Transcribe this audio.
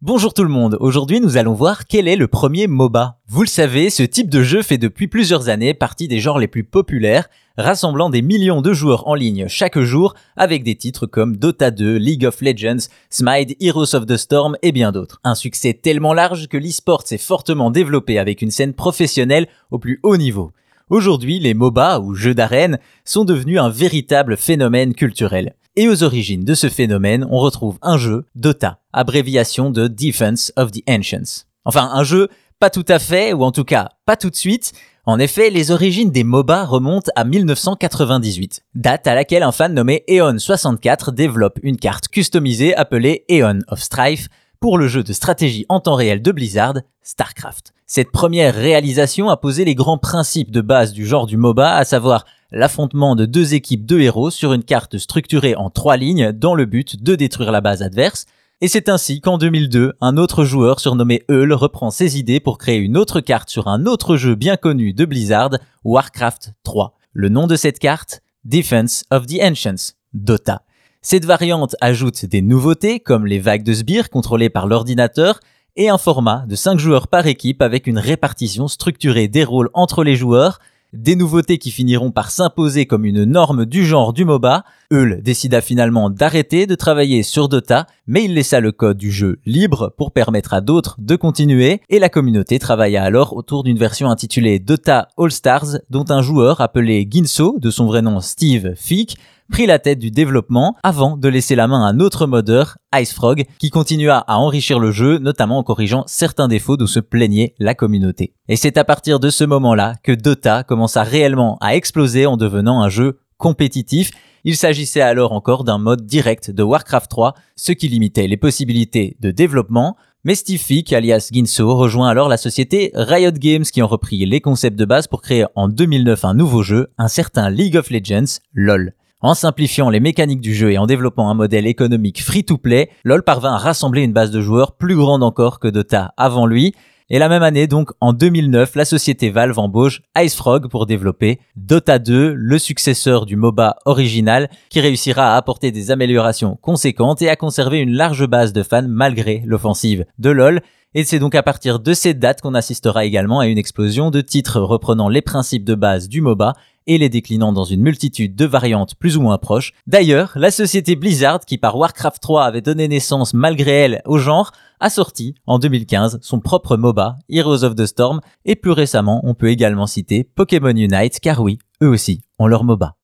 Bonjour tout le monde, aujourd'hui nous allons voir quel est le premier MOBA. Vous le savez, ce type de jeu fait depuis plusieurs années partie des genres les plus populaires, rassemblant des millions de joueurs en ligne chaque jour avec des titres comme Dota 2, League of Legends, Smite, Heroes of the Storm et bien d'autres. Un succès tellement large que l'e-sport s'est fortement développé avec une scène professionnelle au plus haut niveau. Aujourd'hui, les MOBA ou jeux d'arène sont devenus un véritable phénomène culturel. Et aux origines de ce phénomène, on retrouve un jeu, Dota, abréviation de Defense of the Ancients. Enfin, un jeu pas tout à fait, ou en tout cas pas tout de suite. En effet, les origines des MOBA remontent à 1998, date à laquelle un fan nommé Eon64 développe une carte customisée appelée Eon of Strife pour le jeu de stratégie en temps réel de Blizzard, StarCraft. Cette première réalisation a posé les grands principes de base du genre du MOBA, à savoir l'affrontement de deux équipes de héros sur une carte structurée en trois lignes dans le but de détruire la base adverse. Et c'est ainsi qu'en 2002, un autre joueur surnommé Eul reprend ses idées pour créer une autre carte sur un autre jeu bien connu de Blizzard, Warcraft 3. Le nom de cette carte Defense of the Ancients, Dota. Cette variante ajoute des nouveautés comme les vagues de sbires contrôlées par l'ordinateur et un format de 5 joueurs par équipe avec une répartition structurée des rôles entre les joueurs des nouveautés qui finiront par s'imposer comme une norme du genre du MOBA, Eul décida finalement d'arrêter de travailler sur Dota, mais il laissa le code du jeu libre pour permettre à d'autres de continuer, et la communauté travailla alors autour d'une version intitulée Dota All Stars, dont un joueur appelé Ginso, de son vrai nom Steve Fick, prit la tête du développement avant de laisser la main à un autre modeur, Icefrog, qui continua à enrichir le jeu, notamment en corrigeant certains défauts d'où se plaignait la communauté. Et c'est à partir de ce moment-là que Dota commença réellement à exploser en devenant un jeu compétitif. Il s'agissait alors encore d'un mode direct de Warcraft 3, ce qui limitait les possibilités de développement, mais Steve Fick, alias Ginso, rejoint alors la société Riot Games qui ont repris les concepts de base pour créer en 2009 un nouveau jeu, un certain League of Legends, LOL. En simplifiant les mécaniques du jeu et en développant un modèle économique free-to-play, LoL parvint à rassembler une base de joueurs plus grande encore que Dota avant lui. Et la même année, donc en 2009, la société Valve embauche IceFrog pour développer Dota 2, le successeur du MOBA original, qui réussira à apporter des améliorations conséquentes et à conserver une large base de fans malgré l'offensive de LoL. Et c'est donc à partir de cette date qu'on assistera également à une explosion de titres reprenant les principes de base du MOBA et les déclinant dans une multitude de variantes plus ou moins proches. D'ailleurs, la société Blizzard, qui par Warcraft 3 avait donné naissance malgré elle au genre, a sorti en 2015 son propre MOBA, Heroes of the Storm, et plus récemment on peut également citer Pokémon Unite, car oui, eux aussi ont leur MOBA.